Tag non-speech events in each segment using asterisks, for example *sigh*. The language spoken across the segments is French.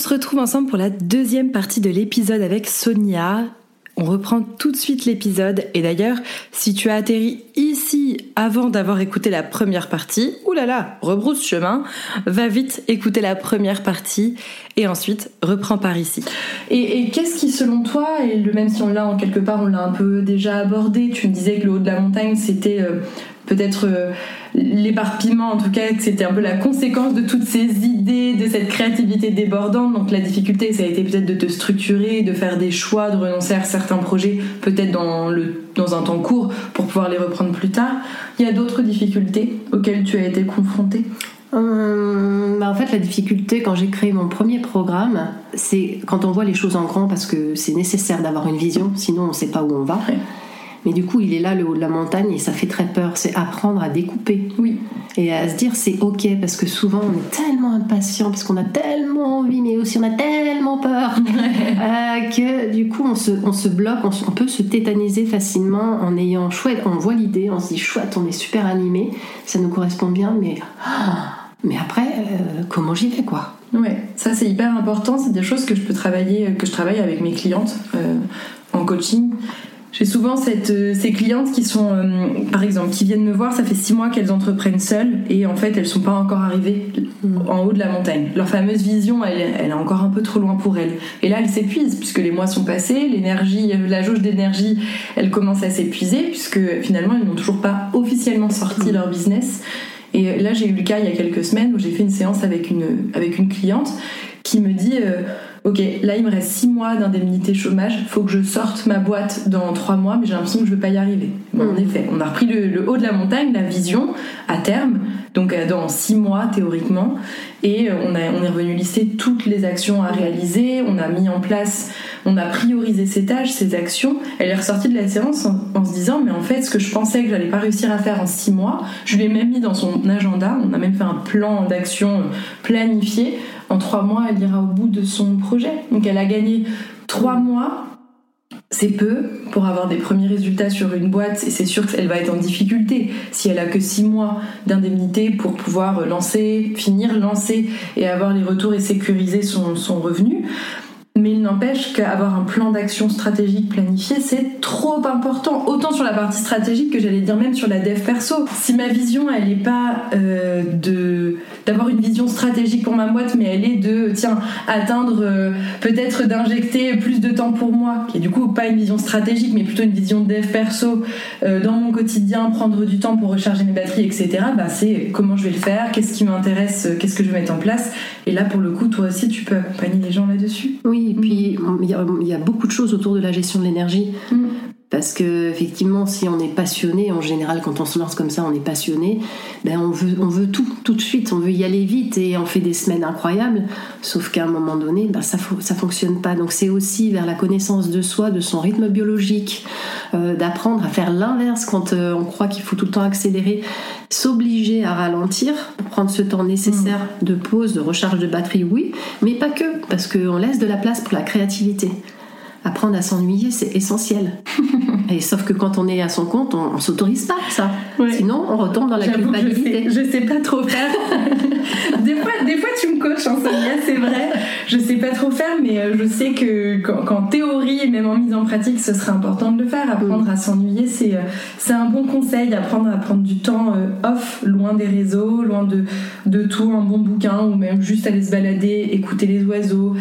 se retrouve ensemble pour la deuxième partie de l'épisode avec Sonia. On reprend tout de suite l'épisode et d'ailleurs, si tu as atterri ici avant d'avoir écouté la première partie, oulala, rebrousse chemin, va vite écouter la première partie et ensuite reprends par ici. Et, qu'est-ce qui, selon toi, et le même si on l'a en quelque part, on l'a un peu déjà abordé, tu me disais que le haut de la montagne c'était euh, peut-être euh, l'éparpillement en tout cas que c'était un peu la conséquence de toutes ces idées de cette créativité débordante. Donc la difficulté ça a été peut-être de te structurer de faire des choix de renoncer à certains projets peut-être dans le dans un temps court pour pouvoir les reprendre plus tard. Il y a d'autres difficultés auxquelles tu as été confrontée? Hum, bah, en fait, la difficulté quand j'ai créé mon premier programme, c'est quand on voit les choses en grand parce que c'est nécessaire d'avoir une vision, sinon on ne sait pas où on va. Mais du coup, il est là, le haut de la montagne, et ça fait très peur. C'est apprendre à découper. Oui. Et à se dire, c'est OK, parce que souvent, on est tellement impatient, parce qu'on a tellement envie, mais aussi on a tellement peur, *laughs* euh, que du coup, on se, on se bloque, on, peut se tétaniser facilement en ayant chouette, on voit l'idée, on se dit, chouette, on est super animé, ça nous correspond bien, mais. Ah, *gasps* mais après, euh, comment j'y vais, quoi? Ouais, ça c'est hyper important. C'est des choses que je peux travailler, que je travaille avec mes clientes euh, en coaching. J'ai souvent cette, euh, ces clientes qui sont, euh, par exemple, qui viennent me voir, ça fait six mois qu'elles entreprennent seules et en fait elles sont pas encore arrivées en haut de la montagne. Leur fameuse vision, elle, elle est encore un peu trop loin pour elles. Et là, elles s'épuisent puisque les mois sont passés, l'énergie, euh, la jauge d'énergie, elle commence à s'épuiser puisque finalement elles n'ont toujours pas officiellement sorti leur business. Et là, j'ai eu le cas il y a quelques semaines où j'ai fait une séance avec une, avec une cliente qui me dit ok, là il me reste 6 mois d'indemnité chômage, faut que je sorte ma boîte dans 3 mois, mais j'ai l'impression que je ne vais pas y arriver. En effet, on a repris le, haut de la montagne, la vision, à terme, donc euh, dans 6 mois théoriquement, et euh, on, a, est revenu lister toutes les actions à réaliser, on a mis en place, on a priorisé ces tâches, ces actions. Elle est ressortie de la séance en, se disant, mais en fait, ce que je pensais que j'allais pas réussir à faire en 6 mois, je l'ai même mis dans son agenda, on a même fait un plan d'action planifié en trois mois, elle ira au bout de son projet. Donc elle a gagné trois mois. C'est peu pour avoir des premiers résultats sur une boîte et c'est sûr qu'elle va être en difficulté si elle a que six mois d'indemnité pour pouvoir lancer, finir, lancer et avoir les retours et sécuriser son, son revenu. Mais il n'empêche qu'avoir un plan d'action stratégique planifié, c'est trop important. Autant sur la partie stratégique que j'allais dire même sur la dev perso. Si ma vision, elle n'est pas euh, d'avoir une vision stratégique pour ma boîte, mais elle est de, tiens, atteindre, euh, peut-être d'injecter plus de temps pour moi, qui est du coup pas une vision stratégique, mais plutôt une vision dev perso euh, dans mon quotidien, prendre du temps pour recharger mes batteries, etc. Bah, c'est comment je vais le faire, qu'est-ce qui m'intéresse, qu'est-ce que je vais mettre en place. Et là, pour le coup, toi aussi, tu peux accompagner les gens là-dessus. Oui, et puis il y, a beaucoup de choses autour de la gestion de l'énergie. Mm. Parce que effectivement, si on est passionné, en général, quand on se lance comme ça, on est passionné, ben on veut, on veut tout, tout de suite, on veut y aller vite et on fait des semaines incroyables. Sauf qu'à un moment donné, ben ça, ça fonctionne pas. Donc c'est aussi vers la connaissance de soi, de son rythme biologique, euh, d'apprendre à faire l'inverse quand euh, on croit qu'il faut tout le temps accélérer, s'obliger à ralentir pour prendre ce temps nécessaire mm. de pause, de recharge de batterie, oui, mais pas que, parce qu'on laisse de la place pour la créativité apprendre à s'ennuyer, c'est essentiel. *laughs* Et sauf que quand on est à son compte, on, ne s'autorise pas ça. Sinon, on retombe dans la culpabilité. Je sais, sais, pas trop faire. *laughs* des, fois, des fois, tu me coaches en Sonia, c'est vrai. Je sais pas trop faire, mais euh, je sais que qu'en théorie et même en mise en pratique, ce serait important de le faire. Apprendre à s'ennuyer, c'est euh, c'est un bon conseil. Apprendre à prendre du temps euh, off, loin des réseaux, loin de, de tout, un bon bouquin ou même juste aller se balader, écouter les oiseaux.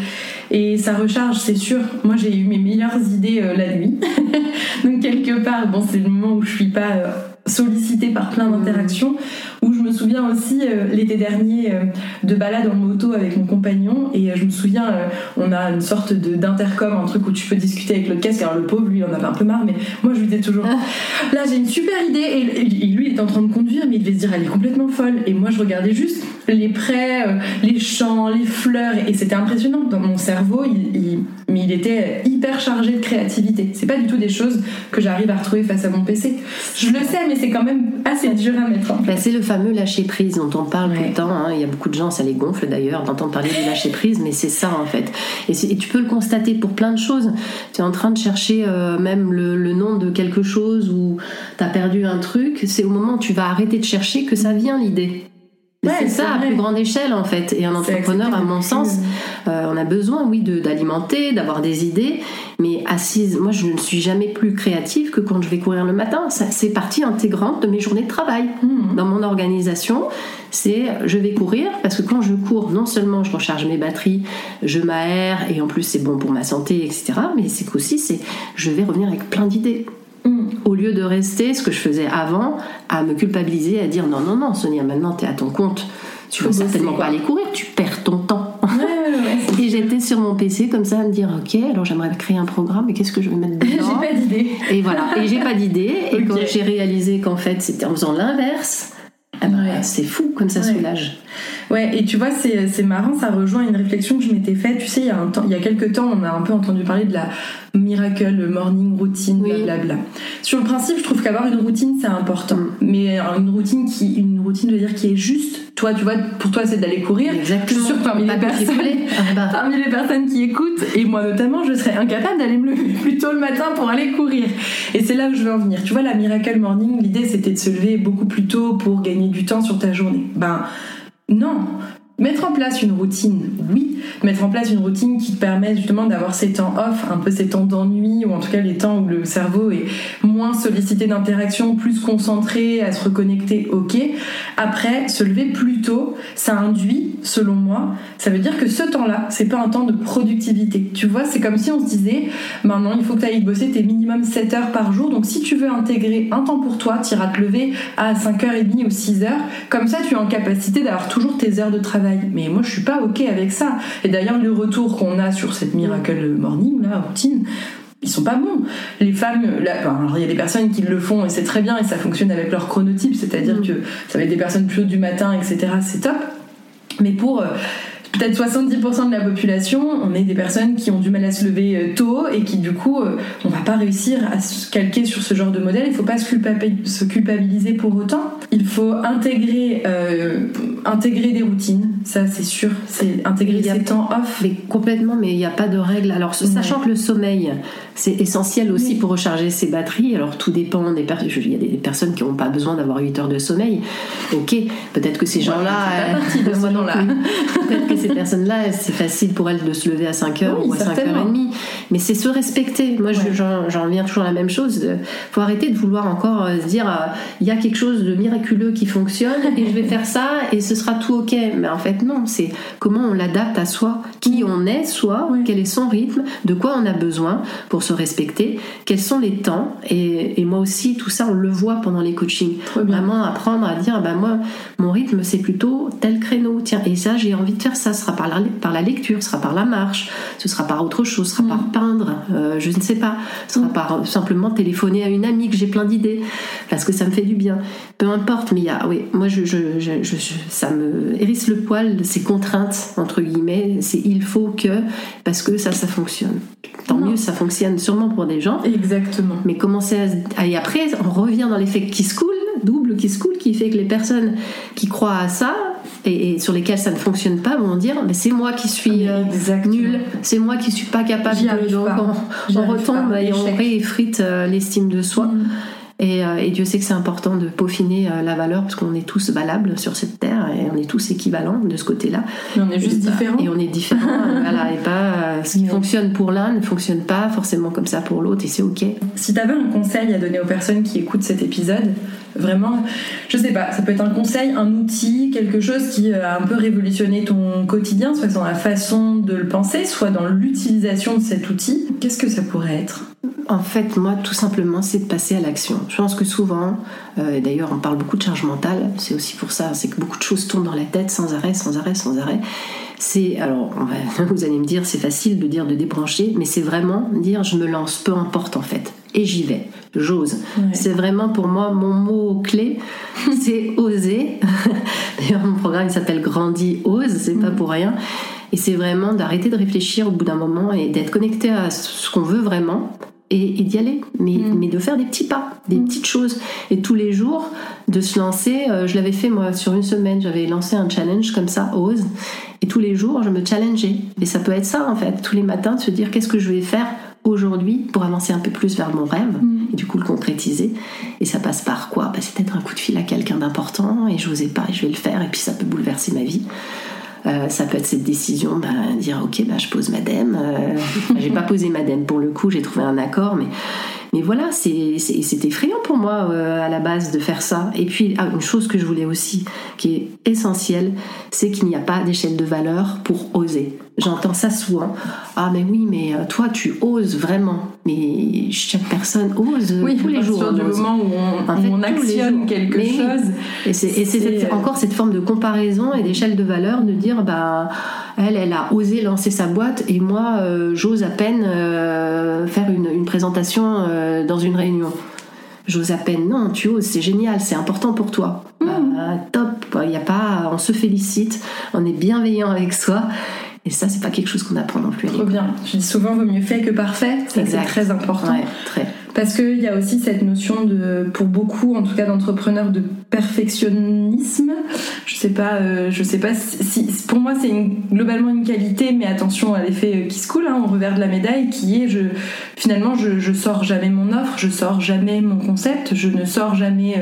Et ça recharge, c'est sûr. Moi, j'ai eu mes meilleures idées euh, la nuit. *laughs* Donc, quelque part, bon, c'est le moment où je suis pas sollicitée par plein d'interactions où je me souviens aussi euh, l'été dernier euh, de balade en moto avec mon compagnon et euh, je me souviens on a une sorte d'intercom un truc où tu peux discuter avec le casque. Alors le pauvre lui il en avait un peu marre mais moi je lui disais toujours ah. là j'ai une super idée. Et, lui il est en train de conduire mais il devait se dire elle est complètement folle. Et moi je regardais juste les prés les champs les fleurs et c'était impressionnant. Dans mon cerveau il, mais il était hyper chargé de créativité. C'est pas du tout des choses que j'arrive à retrouver face à mon PC je le sais mais c'est quand même assez dur à mettre en place bah, c'est le fameux lâcher prise dont on parle tout le temps. Hein. Il y a beaucoup de gens, ça les gonfle d'ailleurs d'entendre parler du lâcher prise, mais c'est ça en fait. Et, tu peux le constater pour plein de choses. Tu es en train de chercher euh, même le, nom de quelque chose ou tu as perdu un truc. C'est au moment où tu vas arrêter de chercher que ça vient l'idée. C'est ça, à plus grande échelle en fait. Et un entrepreneur, à mon sens, euh, on a besoin, oui, d'alimenter, d'avoir des idées, mais assise, moi je ne suis jamais plus créative que quand je vais courir le matin. C'est partie intégrante de mes journées de travail. Mmh. Dans mon organisation, c'est je vais courir parce que quand je cours, non seulement je recharge mes batteries, je m'aère et en plus c'est bon pour ma santé, etc. Mais c'est qu'aussi c'est je vais revenir avec plein d'idées. Au lieu de rester, ce que je faisais avant, à me culpabiliser, à dire non, non, non, Sonia, maintenant tu es à ton compte, tu veux certainement pas aller courir, tu perds ton temps. et j'étais sur mon PC comme ça à me dire ok, alors j'aimerais créer un programme, mais qu'est-ce que je vais mettre *laughs* dedans J'ai pas d'idée. Et voilà, et j'ai pas d'idée. Et quand j'ai réalisé qu'en fait c'était en faisant l'inverse, ah ben, c'est fou comme ça soulage. Ouais, et tu vois, c'est marrant, ça rejoint une réflexion que je m'étais faite. Tu sais, il y, a un temps, il y a quelques temps, on a un peu entendu parler de la miracle morning routine, blablabla. Sur le principe, je trouve qu'avoir une routine, c'est important. Mm. Mais une routine qui, une routine, veut dire qui est juste. Toi, tu vois, pour toi, c'est d'aller courir. Exactement. Je suis sûre que parmi les, personnes, *laughs* ah bah. parmi les personnes qui écoutent, et moi notamment, je serais incapable d'aller me lever *laughs* plus tôt le matin pour aller courir. Et c'est là où je veux en venir. Tu vois, la miracle morning, l'idée, c'était de se lever beaucoup plus tôt pour gagner du temps sur ta journée. Ben, non, Mettre en place une routine, oui. Mettre en place une routine qui te permet justement d'avoir ces temps off, un peu ces temps d'ennui, ou en tout cas les temps où le cerveau est moins sollicité d'interaction, plus concentré à se reconnecter, ok. Après, se lever plus tôt, ça induit, selon moi, ça veut dire que ce temps-là, c'est pas un temps de productivité. Tu vois, c'est comme si on se disait, maintenant il faut que tu ailles bosser tes minimum 7 heures par jour, donc si tu veux intégrer un temps pour toi, tu iras te lever à 5h30 ou 6h, comme ça tu es en capacité d'avoir toujours tes heures de travail mais moi, je suis pas OK avec ça. Et d'ailleurs, le retour qu'on a sur cette Miracle Morning, là, routine, ils sont pas bons. Les femmes, alors il y a des personnes qui le font et c'est très bien et ça fonctionne avec leur chronotype, c'est-à-dire mm. que ça va être des personnes plus du matin, etc. C'est top. Mais pour euh, peut-être 70% de la population, on est des personnes qui ont du mal à se lever euh, tôt et qui du coup, euh, on va pas réussir à se calquer sur ce genre de modèle. Il faut pas se culpabiliser pour autant. Il faut intégrer, euh, intégrer des routines, ça c'est sûr. C'est intégrer des temps off. Mais complètement, mais il n'y a pas de règle. Alors, sachant que le sommeil, c'est essentiel aussi pour recharger ses batteries. Alors, tout dépend des personnes. Il y a des personnes qui n'ont pas besoin d'avoir 8 heures de sommeil. Ok, peut-être que ces gens-là. *laughs* là Peut-être que ces personnes-là, c'est facile pour elles de se lever à 5h ou à 5h30. Mais c'est se respecter. Moi, j'en reviens toujours à la même chose. Il faut arrêter de vouloir encore euh, se dire euh, il y a quelque chose de miraculeux qui fonctionne et je vais faire ça et ce sera tout ok. Mais en fait, non. C'est comment on l'adapte à soi, qui on est, soi, quel est son rythme, de quoi on a besoin pour se respecter, quels sont les temps. Et, moi aussi, tout ça, on le voit pendant les coachings. Vraiment apprendre à dire bah, moi, mon rythme, c'est plutôt tel créneau. Tiens, et ça, j'ai envie de faire ça ce sera par la, par la lecture, ce sera par la marche, ce sera par autre chose, ce sera par mm. peindre, euh, je ne sais pas, ce sera mm. par euh, simplement téléphoner à une amie que j'ai plein d'idées, parce que ça me fait du bien. Peu importe, mais il y a, oui, moi je, ça me hérisse le poil, ces contraintes, entre guillemets, c'est il faut que, parce que ça, ça fonctionne. Tant mieux, ça fonctionne sûrement pour des gens. Exactement. Mais commencer à. Et après, on revient dans l'effet qui se coule, double qui se coule, qui fait que les personnes qui croient à ça, et, sur lesquels ça ne fonctionne pas vont dire mais c'est moi qui suis euh, nul, c'est moi qui suis pas capable de donc on, retombe et on réeffrite euh, l'estime de soi. Mm. Euh, et, Dieu sait que c'est important de peaufiner la valeur parce qu'on est tous valables sur cette terre et on est tous équivalents de ce côté-là. on est juste différents. Et on est différents, *laughs* voilà, et pas ce qui fonctionne pour l'un ne fonctionne pas forcément comme ça pour l'autre et c'est ok. Si tu avais un conseil à donner aux personnes qui écoutent cet épisode, Vraiment, je sais pas, ça peut être un conseil, un outil, quelque chose qui a un peu révolutionné ton quotidien, soit dans la façon de le penser, soit dans l'utilisation de cet outil. Qu'est-ce que ça pourrait être? En fait, moi, tout simplement, c'est de passer à l'action. Je pense que souvent, euh, et d'ailleurs, on parle beaucoup de charge mentale, c'est aussi pour ça, c'est que beaucoup de choses tournent dans la tête sans arrêt, sans arrêt, sans arrêt. C'est alors *laughs* vous allez me dire c'est facile de dire de débrancher mais c'est vraiment dire je me lance peu importe en fait. Et j'y vais. J'ose. C'est vraiment pour moi mon mot clé *laughs* c'est oser. *laughs* D'ailleurs mon programme il s'appelle grandi ose c'est pas pour rien. Et c'est vraiment d'arrêter de réfléchir au bout d'un moment et d'être connecté à ce qu'on veut vraiment et, d'y aller, mais, mm. mais, de faire des petits pas, des mm. petites choses. Et tous les jours, de se lancer, euh, je l'avais fait moi sur une semaine, j'avais lancé un challenge comme ça, ose, et tous les jours, je me challengeais. Et ça peut être ça en fait, tous les matins, de se dire qu'est-ce que je vais faire aujourd'hui pour avancer un peu plus vers mon rêve. Mm. et du coup le concrétiser. Et ça passe par quoi? Bah, C'est peut-être un coup de fil à quelqu'un d'important et j'osais pas et je vais le faire et puis ça peut bouleverser ma vie. Euh, ça peut être cette décision, bah, dire ok, bah, je pose madame. Euh, j'ai pas posé madame pour le coup, j'ai trouvé un accord, mais mais voilà, c'est effrayant pour moi euh, à la base de faire ça. Et puis, ah, une chose que je voulais aussi, qui est essentielle, c'est qu'il n'y a pas d'échelle de valeur pour oser. J'entends ça souvent. Ah, mais oui, mais euh, toi, tu oses vraiment. Mais chaque personne ose oui, tous les jours. du moment où on, actionne quelque chose. Et c'est encore cette forme de comparaison et d'échelle de valeur de dire, bah, elle, elle a osé lancer sa boîte et moi, euh, j'ose à peine faire une, une présentation euh, dans une réunion. J'ose à peine, non, tu oses, c'est génial, c'est important pour toi. Mmh. Bah, top, il y a pas, on se félicite, on est bienveillant avec soi. Et ça, c'est pas quelque chose qu'on apprend non plus. Trop bien. Je dis souvent, vaut mieux fait que parfait. c'est très important. très. Parce qu'il y a aussi cette notion de, pour beaucoup, en tout cas d'entrepreneurs, de perfectionnisme. Je sais pas, euh, je sais pas si, pour moi c'est globalement une qualité, mais attention à l'effet qui se coule, hein, au revers de la médaille, qui est, je, finalement, je, je sors jamais mon offre, je sors jamais mon concept, je ne sors jamais euh,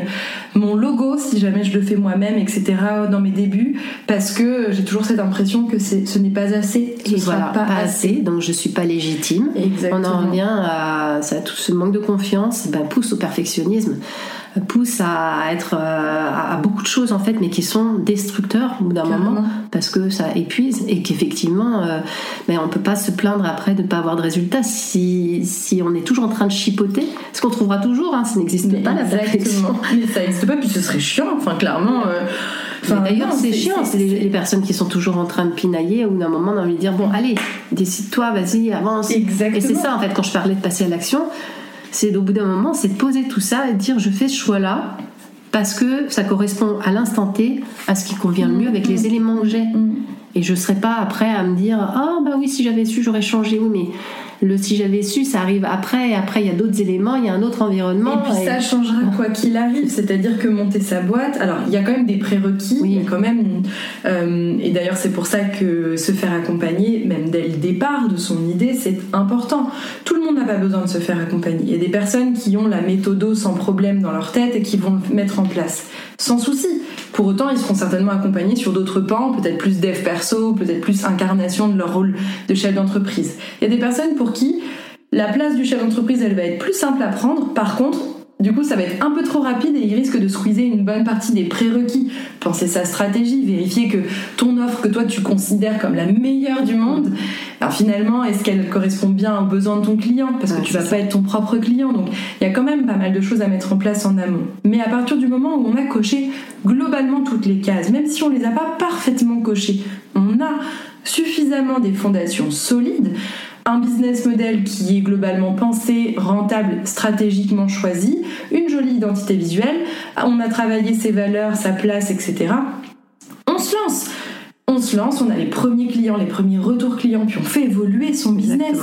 mon logo si jamais je le fais moi-même, etc. dans mes débuts, parce que j'ai toujours cette impression que ce n'est pas assez. Ce Et voilà, pas, assez, donc je suis pas légitime. Exactement. On en revient à ça, tout ce manque de confiance, ben, pousse au perfectionnisme pousse à être euh, à, beaucoup de choses en fait mais qui sont destructeurs au bout d'un moment parce que ça épuise et qu'effectivement euh, ben, on peut pas se plaindre après de ne pas avoir de résultats. Si, si on est toujours en train de chipoter ce qu'on trouvera toujours hein, ça n'existe pas la perfection. Mais ça n'existe pas puis ce serait chiant enfin clairement euh, D'ailleurs, c'est chiant, c'est les, personnes qui sont toujours en train de pinailler, ou d'un moment, on a envie de dire Bon, allez, décide-toi, vas-y, avance. Exactement. Et c'est ça, en fait, quand je parlais de passer à l'action, c'est au bout d'un moment, c'est de poser tout ça et de dire je fais ce choix-là parce que ça correspond à l'instant T, à ce qui convient le mieux avec les éléments que j'ai. Mm. Et je ne serai pas après à me dire ah bah oui si j'avais su j'aurais changé oui mais le si j'avais su, ça arrive après, et après il y a d'autres éléments, il y a un autre environnement. Et puis ça changera quoi qu'il arrive, c'est-à-dire que monter sa boîte, alors il y a quand même des prérequis, oui. quand même, euh, et d'ailleurs c'est pour ça que se faire accompagner, même dès le départ de son idée, c'est important. Tout le monde n'a pas besoin de se faire accompagner. Il y a des personnes qui ont la méthode sans problème dans leur tête et qui vont le mettre en place sans souci. Pour autant, ils seront certainement accompagnés sur d'autres pans, peut-être plus dev perso, peut-être plus incarnation de leur rôle de chef d'entreprise. Il y a des personnes pour qui la place du chef d'entreprise, elle va être plus simple à prendre. Par contre, du coup, ça va être un peu trop rapide et il risque de squeezer une bonne partie des prérequis. Penser sa stratégie, vérifier que ton offre que toi tu considères comme la meilleure du monde, alors finalement, est-ce qu'elle correspond bien aux besoins de ton client? Parce que tu vas pas être ton propre client. Donc, il y a quand même pas mal de choses à mettre en place en amont. Mais à partir du moment où on a coché globalement toutes les cases, même si on les a pas parfaitement cochées, on a suffisamment des fondations solides un business model qui est globalement pensé, rentable, stratégiquement choisi, une jolie identité visuelle, on a travaillé ses valeurs, sa place, etc. On se lance on se lance, on a les premiers clients, les premiers retours clients, puis on fait évoluer son business.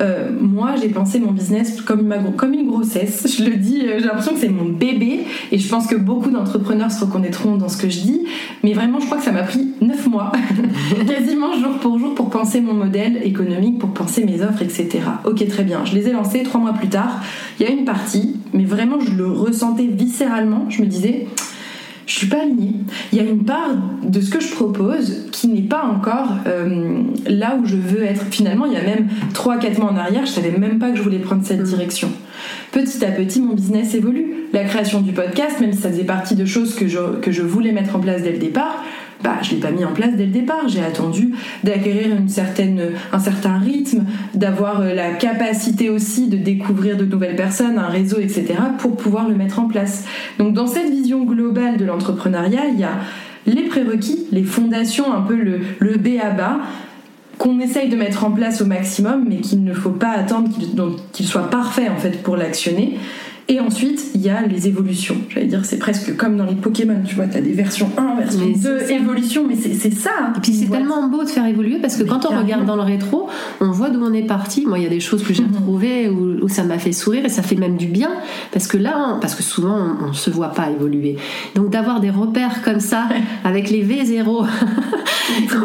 Euh, moi, j'ai pensé mon business comme, une grossesse. Je le dis, euh, j'ai l'impression que c'est mon bébé. Et je pense que beaucoup d'entrepreneurs se reconnaîtront dans ce que je dis. Mais vraiment, je crois que ça m'a pris 9 mois, *laughs* quasiment jour pour jour, pour penser mon modèle économique, pour penser mes offres, etc. Ok, très bien. Je les ai lancés trois mois plus tard. Il y a une partie, mais vraiment, je le ressentais viscéralement. Je me disais je suis pas alignée. Il y a une part de ce que je propose qui n'est pas encore euh, là où je veux être. Finalement, il y a même 3-4 mois en arrière, je savais même pas que je voulais prendre cette mm. direction. Petit à petit, mon business évolue. La création du podcast, même si ça faisait partie de choses que je, que je voulais mettre en place dès le départ, bah, je l'ai pas mis en place dès le départ. J'ai attendu d'acquérir un certain rythme, d'avoir euh, la capacité aussi de découvrir de nouvelles personnes, un réseau, etc., pour pouvoir le mettre en place. Donc, dans cette vision globale de l'entrepreneuriat, il y a les prérequis, les fondations, un peu le, le B à bas qu'on essaye de mettre en place au maximum, mais qu'il ne faut pas attendre qu'il soit parfait en fait pour l'actionner. Et ensuite, il y a les évolutions. J'allais dire, c'est presque comme dans les Pokémon, tu vois, tu as des versions 1, version 2, évolution, mais c'est ça. Et puis c'est tellement beau de faire évoluer parce que quand on regarde dans le rétro, on voit d'où on est parti. Moi, il y a des choses que j'ai mhm. retrouvées où, ça m'a fait sourire et ça fait même du bien parce que là, parce que souvent, on, ne se voit pas évoluer. Donc d'avoir des repères comme ça, avec les V0, *laughs*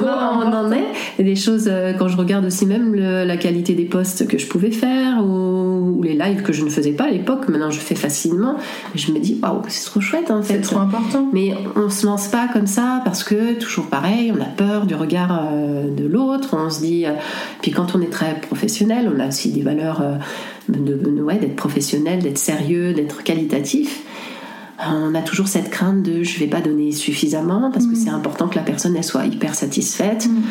on en est. Et des choses, euh, quand je regarde aussi même la qualité des postes que je pouvais faire ou ou les lives que je ne faisais pas à l'époque, maintenant je fais facilement. je me dis, waouh, c'est trop chouette en fait. C'est trop important. Mais on se lance pas comme ça parce que, toujours pareil, on a peur du regard euh, de l'autre. On se dit. Euh, puis quand on est très professionnel, on a aussi des valeurs euh, de, ouais, d'être professionnel, d'être sérieux, d'être qualitatif on a toujours cette crainte de je vais pas donner suffisamment parce que mm. c'est important que la personne elle soit hyper satisfaite. Mm.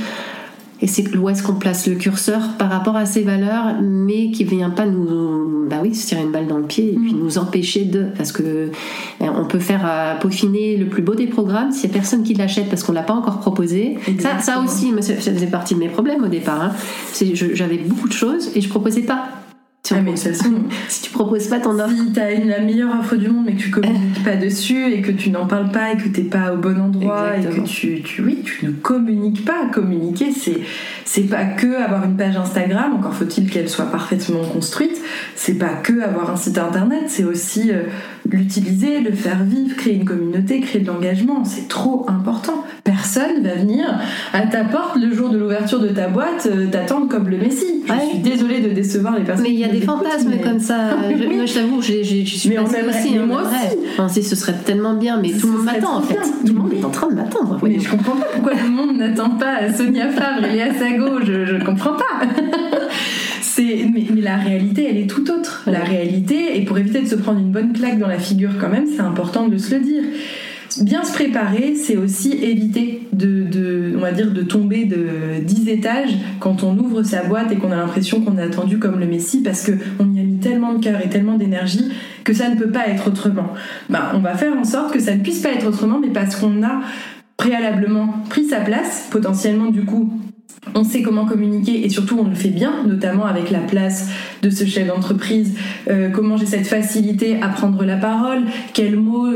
Et c'est où est-ce qu'on place le curseur par rapport à ces valeurs, mais qui vient pas nous, bah oui, se tirer une balle dans le pied et puis mm. nous empêcher de, parce que ben, on peut faire euh, peaufiner le plus beau des programmes s'il y a personne qui l'achète parce qu'on l'a pas encore proposé. Ça, ça aussi, ça faisait partie de mes problèmes au départ. Hein. J'avais beaucoup de choses et je proposais pas. Ah, mais si tu proposes pas ton offre. Si tu as la meilleure offre du monde mais que tu communiques pas dessus et que tu n'en parles pas et que t'es pas au bon endroit et que tu, tu, oui, tu ne communiques pas. Communiquer, c'est, c'est pas que avoir une page Instagram, encore faut-il qu'elle soit parfaitement construite. C'est pas que avoir un site internet, c'est aussi euh, l'utiliser, le faire vivre, créer une communauté, créer de l'engagement. C'est trop important. Personne va venir à ta porte le jour de l'ouverture de ta boîte euh, t'attendre comme le Messie. Je suis désolée de décevoir les personnes des fantasmes comme ça. *laughs* je, moi, je t'avoue, je, suis mais passée aussi. Hein, moi aussi. Enfin, ce serait tellement bien, mais tout le monde m'attend en fait. Tout le monde est en train de m'attendre. Mais je comprends pas pourquoi tout le monde n'attend pas Sonia Favre et Léa Sago. Je, je comprends pas. *laughs* C'est, mais, mais, la réalité, elle est tout autre. La réalité, et pour éviter de se prendre une bonne claque dans la figure quand même, c'est important de se le dire bien se préparer, c'est aussi éviter de, tomber de 10 étages quand on ouvre sa boîte et qu'on a l'impression qu'on est attendu comme le Messie parce qu'on y a mis tellement de cœur et tellement d'énergie que ça ne peut pas être autrement. Ben, on va faire en sorte que ça ne puisse pas être autrement, mais parce qu'on a préalablement pris sa place, potentiellement du coup on sait comment communiquer et surtout on le fait bien, notamment avec la place de ce chef d'entreprise, euh, comment j'ai cette facilité à prendre la parole, quels mots,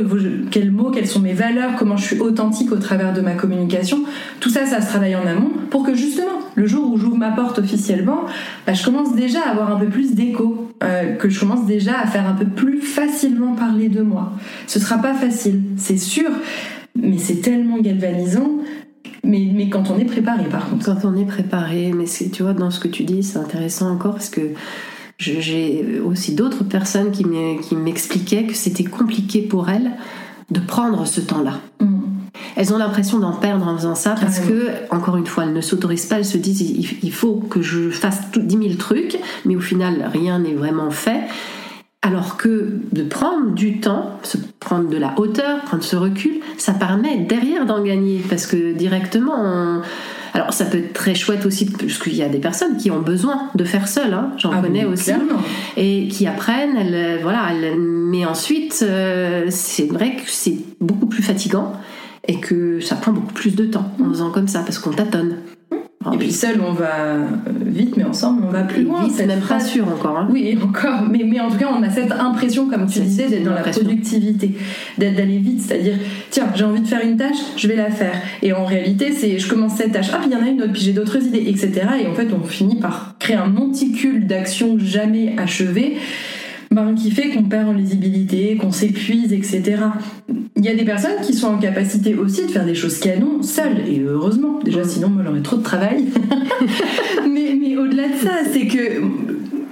quelles sont mes valeurs, comment je suis authentique au travers de ma communication? Tout ça, ça se travaille en amont pour que justement, le jour où j'ouvre ma porte officiellement, bah, je commence déjà à avoir un peu plus d'écho, euh, que je commence déjà à faire un peu plus facilement parler de moi. Ce sera pas facile, c'est sûr, mais c'est tellement galvanisant mais, mais quand on est préparé, par contre. Quand on est préparé, mais tu vois, dans ce que tu dis, c'est intéressant encore parce que j'ai aussi d'autres personnes qui m'expliquaient que c'était compliqué pour elles de prendre ce temps-là. Mm. Elles ont l'impression d'en perdre en faisant ça parce que, encore une fois, elles ne s'autorisent pas, elles se disent il faut que je fasse 10 000 trucs, mais au final, rien n'est vraiment fait. Alors que de prendre du temps, se prendre de la hauteur, prendre ce recul, ça permet derrière d'en gagner. Parce que directement, alors ça peut être très chouette aussi parce qu'il y a des personnes qui ont besoin de faire seul, hein, j'en ah connais aussi, et qui apprennent, elles, voilà, mais ensuite euh, c'est vrai que c'est beaucoup plus fatigant et que ça prend beaucoup plus de temps en faisant comme ça parce qu'on tâtonne. Et puis seul, on va euh, vite, mais ensemble, on va plus loin. C'est même pas sûr encore. Hein. Oui, encore. Mais, mais en tout cas, on a cette impression, comme tu disais, d'être dans la productivité, d'aller vite. C'est-à-dire, tiens, j'ai envie de faire une tâche, je vais la faire. Et en réalité, c'est je commence cette tâche, ah, puis il y en a une autre, puis j'ai d'autres idées, etc. Et en fait, on finit par créer un monticule d'actions jamais achevées ben, qui fait qu'on perd en lisibilité, qu'on s'épuise, etc. Il y a des personnes qui sont en capacité aussi de faire des choses canon seules, et heureusement, déjà sinon moi j'aurais trop de travail. *laughs* mais, mais au-delà de ça, c'est que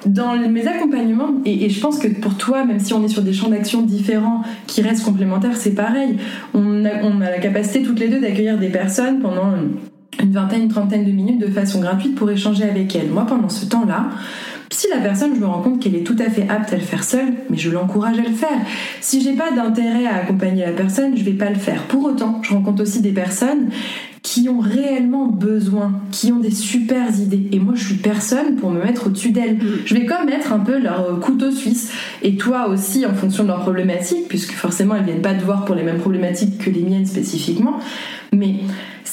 dans mes accompagnements, et, je pense que pour toi, même si on est sur des champs d'action différents qui restent complémentaires, c'est pareil. On a, on a la capacité toutes les deux d'accueillir des personnes pendant une vingtaine, une trentaine de minutes de façon gratuite pour échanger avec elles. Moi, pendant ce temps-là, si la personne, je me rends compte qu'elle est tout à fait apte à le faire seule, mais je l'encourage à le faire. Si j'ai pas d'intérêt à accompagner la personne, je vais pas le faire. Pour autant, je rencontre aussi des personnes qui ont réellement besoin, qui ont des super idées. Et moi, je suis personne pour me mettre au-dessus d'elles. Mm. Je vais comme être un peu leur euh, couteau suisse. Et toi aussi, en fonction de leurs problématiques, puisque forcément, elles viennent pas te voir pour les mêmes problématiques que les miennes spécifiquement. Mais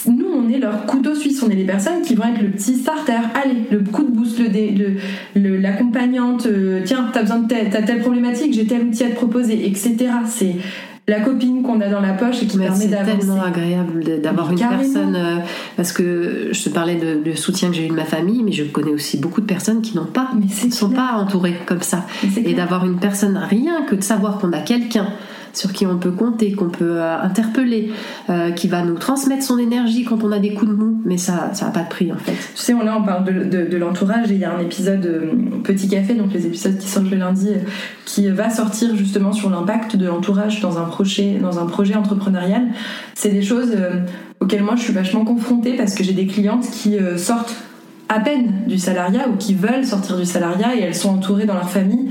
nous, on est leur couteau suisse, on est les personnes qui vont être le petit starter. Allez, le coup de boost, le, l'accompagnante, euh, tiens, t'as besoin de telle, t'as telle problématique, j'ai tel outil à te proposer, etc. C'est la copine qu'on a dans la poche et qui permet d'avancer. C'est tellement agréable d'avoir une personne, euh, parce que je te parlais de, soutien que j'ai eu de ma famille, mais je connais aussi beaucoup de personnes qui n'ont pas, ne sont pas entourées comme ça. Et d'avoir une personne, rien que de savoir qu'on a quelqu'un sur qui on peut compter, qu'on peut euh, interpeller, euh, qui va nous transmettre son énergie quand on a des coups de mou. Mais ça, ça n'a pas de prix en fait. Tu sais, on, là on parle de, l'entourage et il y a un épisode euh, Petit Café, donc les épisodes qui sortent le lundi, qui va sortir justement sur l'impact de l'entourage dans un projet, dans un projet entrepreneurial. C'est des choses auxquelles moi je suis vachement confrontée parce que j'ai des clientes qui sortent à peine du salariat ou qui veulent sortir du salariat et elles sont entourées dans leur famille,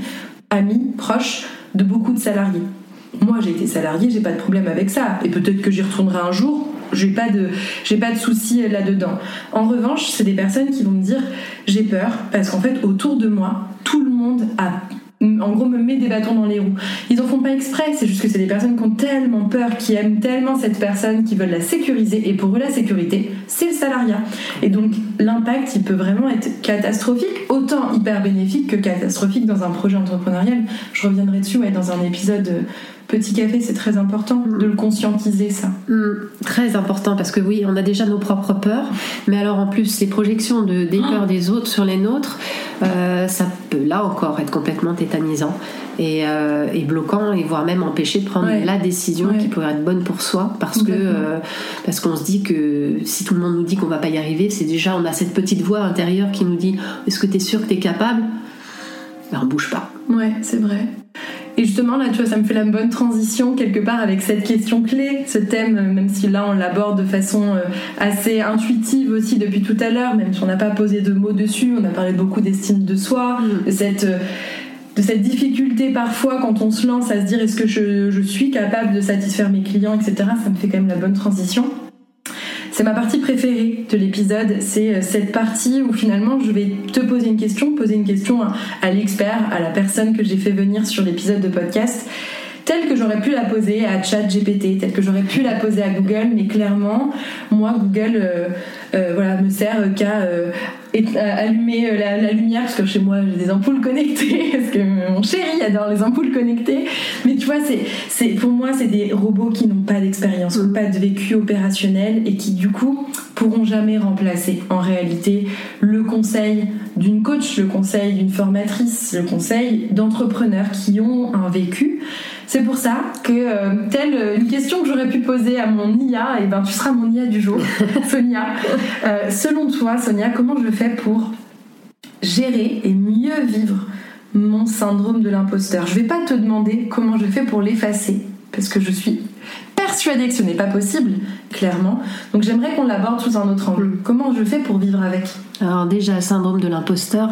amis, proches, de beaucoup de salariés. Moi, j'ai été salariée, j'ai pas de problème avec ça. Et peut-être que j'y retournerai un jour. J'ai pas de, j'ai pas de soucis là-dedans. En revanche, c'est des personnes qui vont me dire, j'ai peur parce qu'en fait, autour de moi, tout le monde a en gros me met des bâtons dans les roues. Ils en font pas exprès, c'est juste que c'est des personnes qui ont tellement peur, qui aiment tellement cette personne, qui veulent la sécuriser. Et pour eux, la sécurité, c'est le salariat. Et donc l'impact, il peut vraiment être catastrophique, autant hyper bénéfique que catastrophique dans un projet entrepreneurial. Je reviendrai dessus ouais, dans un épisode euh, Petit café, c'est très important mm. de le conscientiser, ça. Mm. Très important, parce que oui, on a déjà nos propres peurs, mais alors en plus, les projections de, des peurs des autres sur les nôtres, euh, ça peut là encore être complètement tétanisant et, euh, bloquant, et voire même empêcher de prendre la décision qui pourrait être bonne pour soi, parce que euh, parce qu'on se dit que si tout le monde nous dit qu'on va pas y arriver, c'est déjà, on a cette petite voix intérieure qui nous dit est-ce que tu es sûr que tu es capable? Ben, on bouge pas. Ouais, c'est vrai. Et justement, là, tu vois, ça me fait la bonne transition quelque part avec cette question clé, ce thème, même si là, on l'aborde de façon euh, assez intuitive aussi depuis tout à l'heure, même si on n'a pas posé de mots dessus, on a parlé beaucoup d'estime de soi, mm. de cette euh, de cette difficulté parfois quand on se lance à se dire est-ce que je, je, suis capable de satisfaire mes clients, etc. Ça me fait quand même la bonne transition. C'est ma partie préférée de l'épisode, c'est euh, cette partie où finalement je vais te poser une question, poser une question à l'expert, à la personne que j'ai fait venir sur l'épisode de podcast telle que j'aurais pu la poser à ChatGPT, telle que j'aurais pu la poser à Google, mais clairement, moi, Google euh, euh, voilà, me sert qu'à allumer euh, la, lumière parce que chez moi j'ai des ampoules connectées *laughs* parce que mon chéri adore les ampoules connectées mais tu vois c'est c'est pour moi c'est des robots qui n'ont pas d'expérience mm. pas de vécu opérationnel et qui du coup pourront jamais remplacer en réalité le conseil d'une coach le conseil d'une formatrice le conseil d'entrepreneurs qui ont un vécu c'est pour ça que, euh, telle une question que j'aurais pu poser à mon IA, et eh ben tu seras mon IA du jour, *laughs* Sonia. Euh, selon toi, Sonia, comment je fais pour gérer et mieux vivre mon syndrome de l'imposteur? Je vais pas te demander comment je fais pour l'effacer, parce que je suis persuadée que ce n'est pas possible, clairement. Donc j'aimerais qu'on l'aborde sous un autre angle. Comment je fais pour vivre avec? Alors déjà, syndrome de l'imposteur,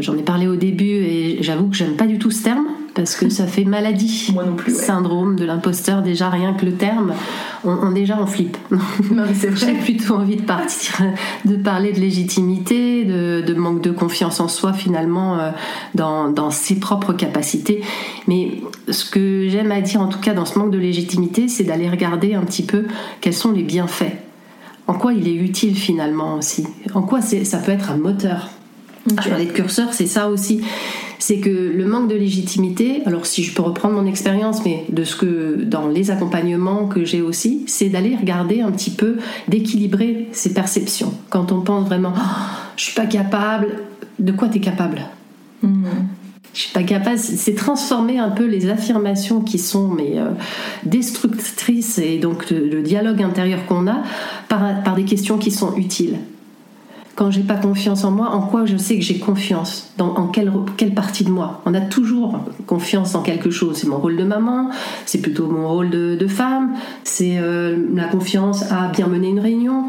j'en ai parlé au début et j'avoue que j'aime pas du tout ce terme parce que ça fait maladie. *laughs* Moi non plus. Syndrome de l'imposteur, déjà rien que le terme, on, déjà on flippe. *laughs* J'ai plutôt envie de partir, de parler de légitimité, de, manque de confiance en soi finalement euh, dans, dans, ses propres capacités. Mais ce que j'aime à dire en tout cas dans ce manque de légitimité, c'est d'aller regarder un petit peu quels sont les bienfaits. En quoi il est utile finalement aussi? En quoi ça peut être un moteur? Je parlais de curseur, c'est ça aussi c'est que le manque de légitimité, alors si je peux reprendre mon expérience, mais de ce que dans les accompagnements que j'ai aussi, c'est d'aller regarder un petit peu, d'équilibrer ses perceptions. Quand on pense vraiment, oh, je suis pas capable, de quoi tu es capable? Hmm. Je suis pas capable, c'est transformer un peu les affirmations qui sont mais euh, destructrices et donc le, dialogue intérieur qu'on a par, par des questions qui sont utiles quand j'ai pas confiance en moi, en quoi je sais que j'ai confiance? Dans, En quelle, quelle partie de moi? On a toujours confiance en quelque chose. C'est mon rôle de maman, c'est plutôt mon rôle de, femme, c'est euh, la confiance à bien mener une réunion.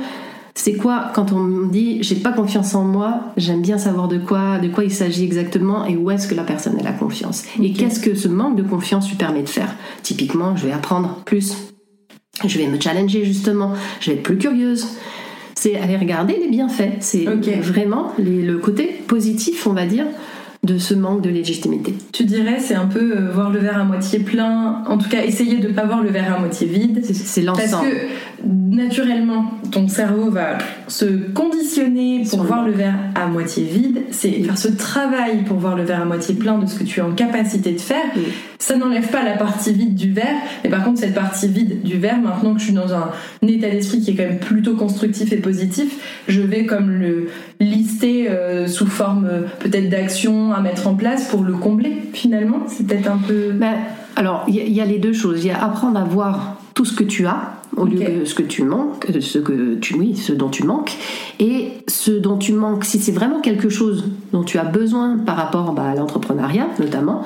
C'est quoi quand on me dit j'ai pas confiance en moi, j'aime bien savoir de quoi, de quoi il s'agit exactement et où est-ce que la personne a la confiance? Et qu'est-ce que ce manque de confiance lui permet de faire? Typiquement, je vais apprendre plus. Je vais me challenger justement, je vais être plus curieuse, c'est aller regarder les bienfaits. C'est vraiment le côté positif, on va dire, de ce manque de légitimité. Tu dirais, c'est un peu euh, voir le verre à moitié plein, en tout cas essayer de ne pas voir le verre à moitié vide. C'est l'ensemble. Parce que naturellement, ton cerveau va se conditionner pour voir le verre à moitié vide. C'est faire ce travail pour voir le verre à moitié plein de ce que tu es en capacité de faire. Ça n'enlève pas la partie vide du verre, mais par contre, cette partie vide du verre, maintenant que je suis dans un état d'esprit qui est quand même plutôt constructif et positif, je vais comme le lister euh, sous forme euh, peut-être d'action à mettre en place pour le combler finalement. C'est peut-être un peu. Bah, Alors, il y, a les deux choses. Il y a apprendre à voir tout ce que tu as au lieu de ce que tu manques, ce que tu oui, ce dont tu manques, et ce dont tu manques. Si c'est vraiment quelque chose dont tu as besoin par rapport bah, à l'entrepreneuriat, notamment,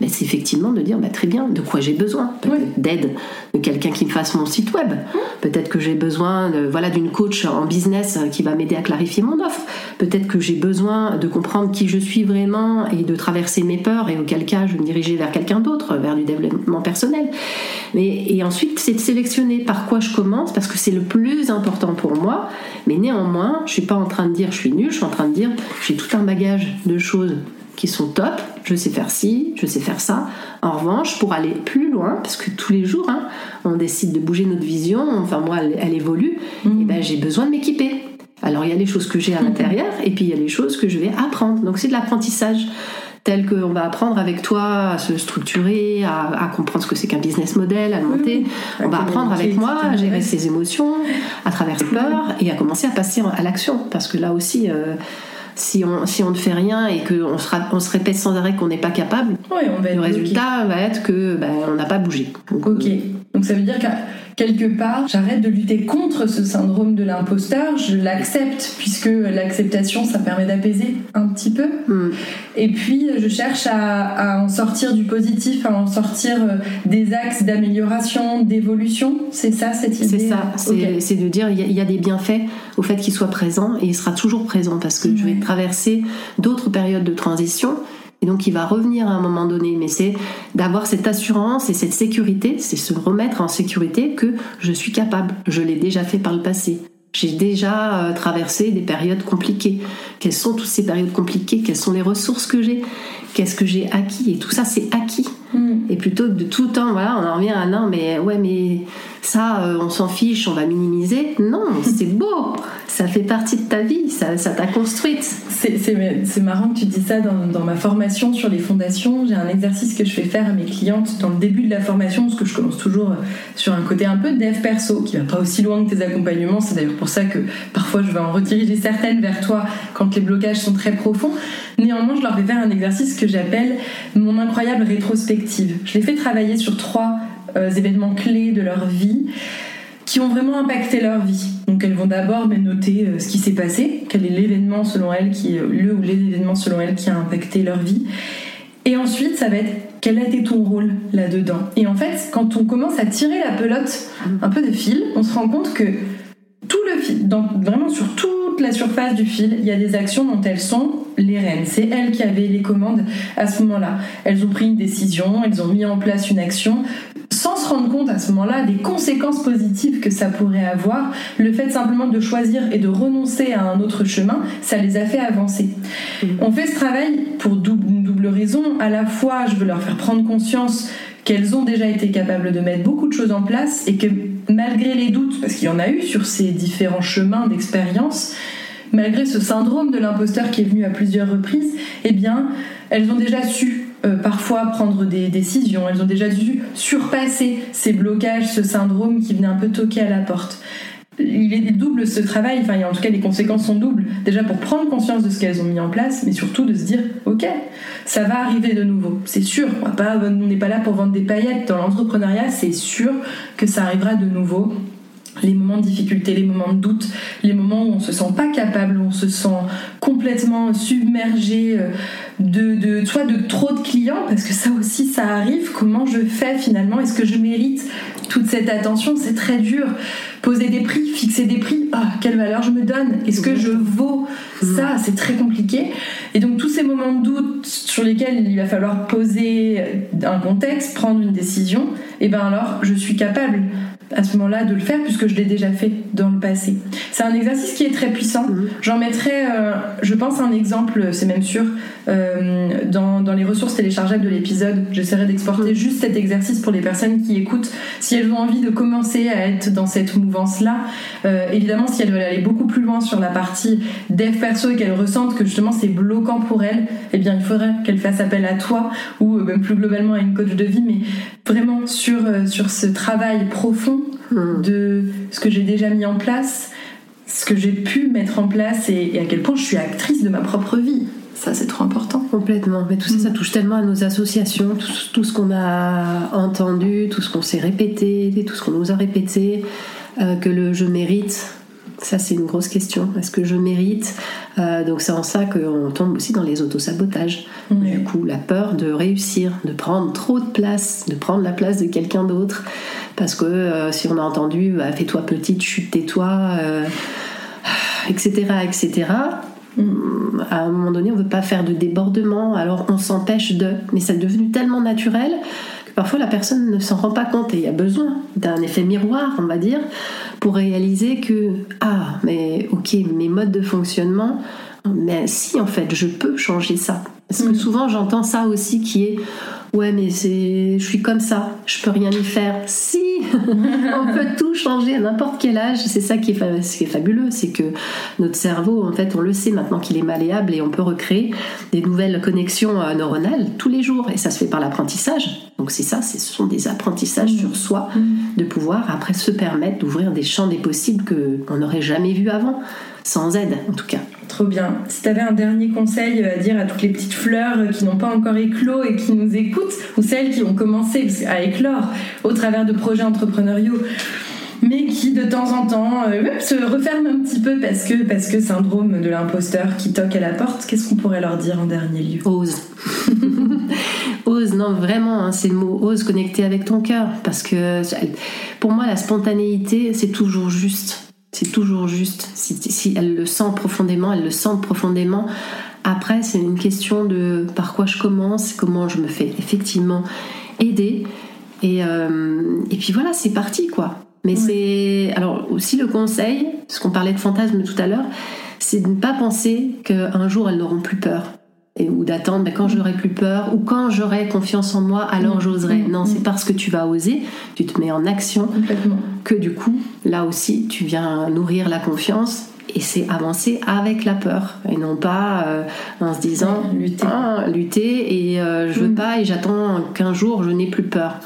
mais c'est effectivement de dire bah, très bien de quoi j'ai besoin. D'aide de quelqu'un qui me fasse mon site web. Peut-être que j'ai besoin de, voilà d'une coach en business qui va m'aider à clarifier mon offre. Peut-être que j'ai besoin de comprendre qui je suis vraiment et de traverser mes peurs et auquel cas je vais me diriger vers quelqu'un d'autre vers du développement personnel. Mais et ensuite c'est de sélectionner par quoi je commence parce que c'est le plus important pour moi mais néanmoins je suis pas en train de dire je suis nulle je suis en train de dire j'ai tout un bagage de choses qui sont top, je sais faire ci, je sais faire ça. En revanche, pour aller plus loin, parce que tous les jours, hein, on décide de bouger notre vision, enfin moi, elle, évolue, mm. et ben, j'ai besoin de m'équiper. Alors il y a les choses que j'ai à mm. l'intérieur, et puis il y a les choses que je vais apprendre. Donc c'est de l'apprentissage tel qu'on va apprendre avec toi à se structurer, à, comprendre ce que c'est qu'un business model, à monter. on va apprendre avec moi à gérer ses émotions, à travers ses peurs et à commencer à passer à l'action. Parce que là aussi, euh, si on, si on ne fait rien et qu'on se, on se répète sans arrêt qu'on n'est pas capable, le résultat va être que ben, on n'a pas bougé. ok. Donc ça veut dire que quelque part, j'arrête de lutter contre ce syndrome de l'imposteur, je l'accepte, puisque l'acceptation, ça permet d'apaiser un petit peu. Hmm. Et puis, je cherche à, en sortir du positif, à en sortir euh, des axes d'amélioration, d'évolution. C'est ça, cette idée C'est ça, c'est de dire, il y, a des bienfaits au fait qu'il soit présent, et il sera toujours présent, parce que je vais traverser d'autres périodes de transition et donc il va revenir à un moment donné. Mais c'est d'avoir cette assurance et cette sécurité, c'est se remettre en sécurité que je suis capable. Je l'ai déjà fait par le passé. J'ai déjà euh, traversé des périodes compliquées. Quelles sont toutes ces périodes compliquées? Quelles sont les ressources que j'ai? Qu'est-ce que j'ai acquis? Et tout ça, c'est acquis. Hmm. Et plutôt que de tout le temps, voilà, on en revient à non, mais ouais, mais ça, euh, on s'en fiche, on va minimiser. Non, c'est *laughs* beau, ça fait partie de ta vie, ça t'a construite. C'est marrant que tu dis ça dans, dans, ma formation sur les fondations. J'ai un exercice que je fais faire à mes clientes dans le début de la formation, parce que je commence toujours sur un côté un peu dev perso, qui va pas aussi loin que tes accompagnements. C'est d'ailleurs pour ça que parfois je vais en rediriger certaines vers toi quand les blocages sont très profonds. Néanmoins, je leur fais faire un exercice que j'appelle mon incroyable rétrospective. Je les fais travailler sur trois événements clés de leur vie qui ont vraiment impacté leur vie. Donc elles vont d'abord noter euh, ce qui s'est passé, quel est l'événement selon elles qui euh, le ou les événements selon elles qui a impacté leur vie. Et ensuite, ça va être quel a été ton rôle là-dedans? Et en fait, quand on commence à tirer la pelote un peu de fil, on se rend compte que tout le fil, vraiment sur toute la surface du fil, il y a des actions dont elles sont les reines. C'est elles qui avaient les commandes à ce moment-là. Elles ont pris une décision, elles ont mis en place une action sans se rendre compte à ce moment-là des conséquences positives que ça pourrait avoir. Le fait simplement de choisir et de renoncer à un autre chemin, ça les a fait avancer. Mmh. On fait ce travail pour une double raison. À la fois, je veux leur faire prendre conscience qu'elles ont déjà été capables de mettre beaucoup de choses en place et que malgré les doutes, parce qu'il y en a eu sur ces différents chemins d'expérience, malgré ce syndrome de l'imposteur qui est venu à plusieurs reprises, eh bien, elles ont déjà su euh, parfois prendre des décisions, elles ont déjà dû surpasser ces blocages, ce syndrome qui venait un peu toquer à la porte il est double ce travail, enfin en tout cas les conséquences sont doubles. Déjà pour prendre conscience de ce qu'elles ont mis en place, mais surtout de se dire ok, ça va arriver de nouveau. C'est sûr, on n'est pas là pour vendre des paillettes dans l'entrepreneuriat, c'est sûr que ça arrivera de nouveau les moments de difficulté, les moments de doute, les moments où on se sent pas capable, où on se sent complètement submergé euh, de, de trop de clients, parce que ça aussi ça arrive. Comment je fais finalement? Est-ce que je mérite toute cette attention C'est très dur. Poser des prix, fixer des prix. Ah, quelle valeur je me donne Est-ce que je vaux ça? C'est très compliqué. Et donc tous ces moments de doute sur lesquels il va falloir poser un contexte, prendre une décision, et eh ben alors je suis capable à ce moment-là de le faire puisque je l'ai déjà fait dans le passé. C'est un exercice qui est très puissant. Mhm. J'en mettrai, euh, je pense, un exemple, c'est même sûr, euh, dans, dans, les ressources téléchargeables de l'épisode. J'essaierai d'exporter mhm. juste cet exercice pour les personnes qui écoutent. Si elles ont envie de commencer à être dans cette mouvance-là, euh, évidemment, si elles veulent aller beaucoup plus loin sur la partie dev perso et qu'elles ressentent que justement c'est bloquant pour elles, eh bien, il faudrait qu'elles fassent appel à toi ou même plus globalement à une coach de vie, mais vraiment sur, sur ce travail profond Hmm. de ce que j'ai déjà mis en place, ce que j'ai pu mettre en place et, à quel point je suis actrice de ma propre vie. Ça, c'est trop important. Complètement. Mais tout ça, ça touche tellement à nos associations, tout, tout ce qu'on a entendu, tout ce qu'on s'est répété, tout ce qu'on nous a répété, que le je mérite, ça, c'est une grosse question. Est-ce que je mérite euh, Donc, c'est en ça qu'on tombe aussi dans les autosabotages. Du coup, la peur de réussir, de prendre trop de place, de prendre la place de quelqu'un d'autre. Parce que euh, si on a entendu bah, fais-toi petite, chute, tais-toi, etc., etc., à un moment donné, on ne veut pas faire de débordement, alors on s'empêche de. Mais c'est devenu tellement naturel Parfois, la personne ne s'en rend pas compte et il y a besoin d'un effet miroir, on va dire, pour réaliser que, ah, mais ok, mes modes de fonctionnement, mais si, en fait, je peux changer ça. Parce que mm. souvent, j'entends ça aussi qui est, ouais, mais c'est, je suis comme ça, je peux rien y faire. Si, *laughs* on peut tout changer à n'importe quel âge. C'est ça qui est, qui est fabuleux, c'est que notre cerveau, en fait, on le sait maintenant qu'il est malléable et on peut recréer des nouvelles connexions euh, neuronales tous les jours. Et ça se fait par l'apprentissage. Donc c'est ça, ce sont des apprentissages mmh. sur soi, mmh. de pouvoir après se permettre d'ouvrir des champs des possibles qu'on n'aurait jamais vus avant, sans aide en tout cas. Trop bien. Si tu avais un dernier conseil à dire à toutes les petites fleurs qui n'ont pas encore éclos et qui nous écoutent, ou celles qui ont commencé à éclore au travers de projets entrepreneuriaux, mais qui de temps en temps euh, se referment un petit peu parce que, parce que syndrome de l'imposteur qui toque à la porte, qu'est-ce qu'on pourrait leur dire en dernier lieu? Ose. *laughs* ose, non, vraiment, hein, c'est le mot ose connecter avec ton cœur. Parce que pour moi, la spontanéité, c'est toujours juste. C'est toujours juste. Si, elle le sent profondément, elle le sent profondément. Après, c'est une question de par quoi je commence, comment je me fais effectivement aider. Et, euh, et puis voilà, c'est parti, quoi. Mais c'est. Alors, aussi le conseil, ce qu'on parlait de fantasme tout à l'heure, c'est de ne pas penser qu'un jour elles n'auront plus peur. Et, ou d'attendre ben, quand j'aurai plus peur ou quand j'aurai confiance en moi, alors mm. j'oserai. Mm. Non, c'est mm. parce que tu vas oser, tu te mets en action, que du coup, là aussi, tu viens nourrir la confiance et c'est avancer avec la peur et non pas euh, en se disant lutter, ah, lutter et euh, je veux pas et j'attends qu'un jour je n'ai plus peur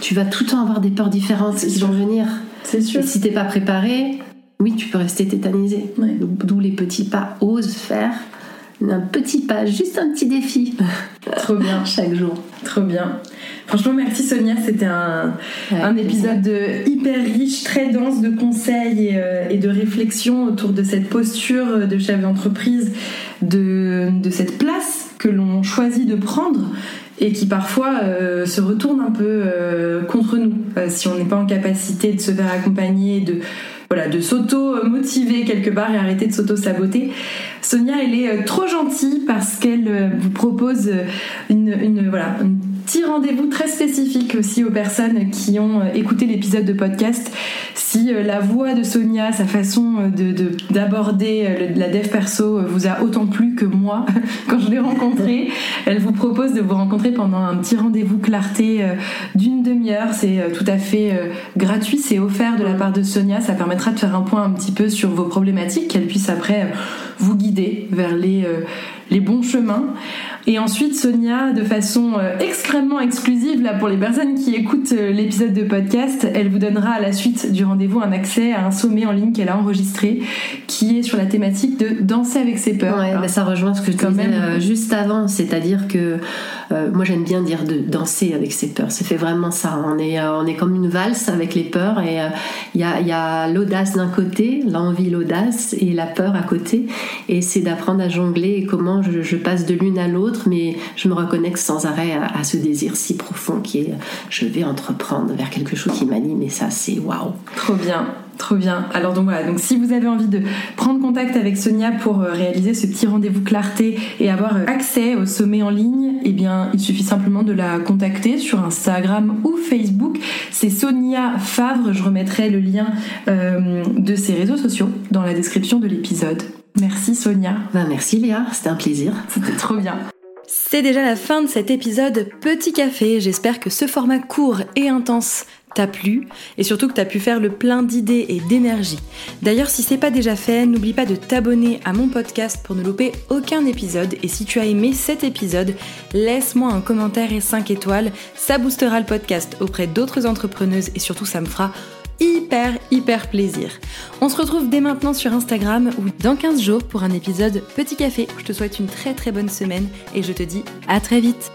tu vas tout le temps avoir des peurs différentes qui vont venir. C'est sûr. Et si t'es pas préparé, oui, tu peux rester tétanisé. D'où les petits pas, ose faire un petit pas, juste un petit défi. *laughs* Trop bien. Chaque jour. Trop bien. Franchement, merci Sonia. C'était un, un épisode hyper riche, très dense de conseils et, euh, et, de réflexions autour de cette posture de chef d'entreprise, de, de cette place que l'on choisit de prendre et qui parfois euh, se retourne un peu euh, contre nous euh, si on n'est pas en capacité de se faire accompagner, de voilà, de s'auto-motiver quelque part et arrêter de s'auto-saboter. Sonia, elle est trop gentille parce qu'elle vous propose une, une voilà, petit rendez-vous très spécifique aussi aux personnes qui ont euh, écouté l'épisode de podcast. Si euh, la voix de Sonia, sa façon euh, de, d'aborder la dev perso vous a autant plu que moi *laughs* quand je l'ai rencontrée, elle vous propose de vous rencontrer pendant un petit rendez-vous clarté d'une demi-heure. C'est tout à fait gratuit, c'est offert de la part de Sonia. Ça permettra de faire un point un petit peu sur vos problématiques, qu'elle puisse après vous guider vers les, les bons chemins. Et ensuite, Sonia, de façon euh, extrêmement exclusive, là, pour les personnes qui écoutent euh, l'épisode de podcast, elle vous donnera à la suite du rendez-vous un accès à un sommet en ligne qu'elle a enregistré, qui est sur la thématique de danser avec ses peurs. Ouais, bah, ça rejoint ce que je disais même... Euh, juste avant, c'est-à-dire que moi j'aime bien dire de danser avec ses peurs. Ça fait vraiment ça. On est, on est comme une valse avec les peurs et il y a, a l'audace d'un côté, l'envie, l'audace et la peur à côté. Et c'est d'apprendre à jongler et comment je, je passe de l'une à l'autre mais je me reconnecte sans arrêt à, ce désir si profond qui est je vais entreprendre vers quelque chose qui m'anime et ça c'est waouh. Trop bien. Trop bien. Alors donc voilà, donc si vous avez envie de prendre contact avec Sonia pour euh, réaliser ce petit rendez-vous clarté et avoir euh, accès au sommet en ligne, eh bien il suffit simplement de la contacter sur Instagram ou Facebook. C'est Sonia Favre. Je remettrai le lien euh, de ses réseaux sociaux dans la description de l'épisode. Merci Sonia. Ben, merci Léa, c'était un plaisir. C'était trop bien. C'est déjà la fin de cet épisode Petit Café. J'espère que ce format court et intense t'a plu et surtout que t'as pu faire le plein d'idées et d'énergie. D'ailleurs, si c'est pas déjà fait, n'oublie pas de t'abonner à mon podcast pour ne louper aucun épisode. Et si tu as aimé cet épisode, laisse-moi un commentaire et 5 étoiles. Ça boostera le podcast auprès d'autres entrepreneuses et surtout ça me fera hyper, hyper plaisir. On se retrouve dès maintenant sur Instagram ou dans 15 jours pour un épisode Petit Café. Je te souhaite une très très bonne semaine et je te dis à très vite.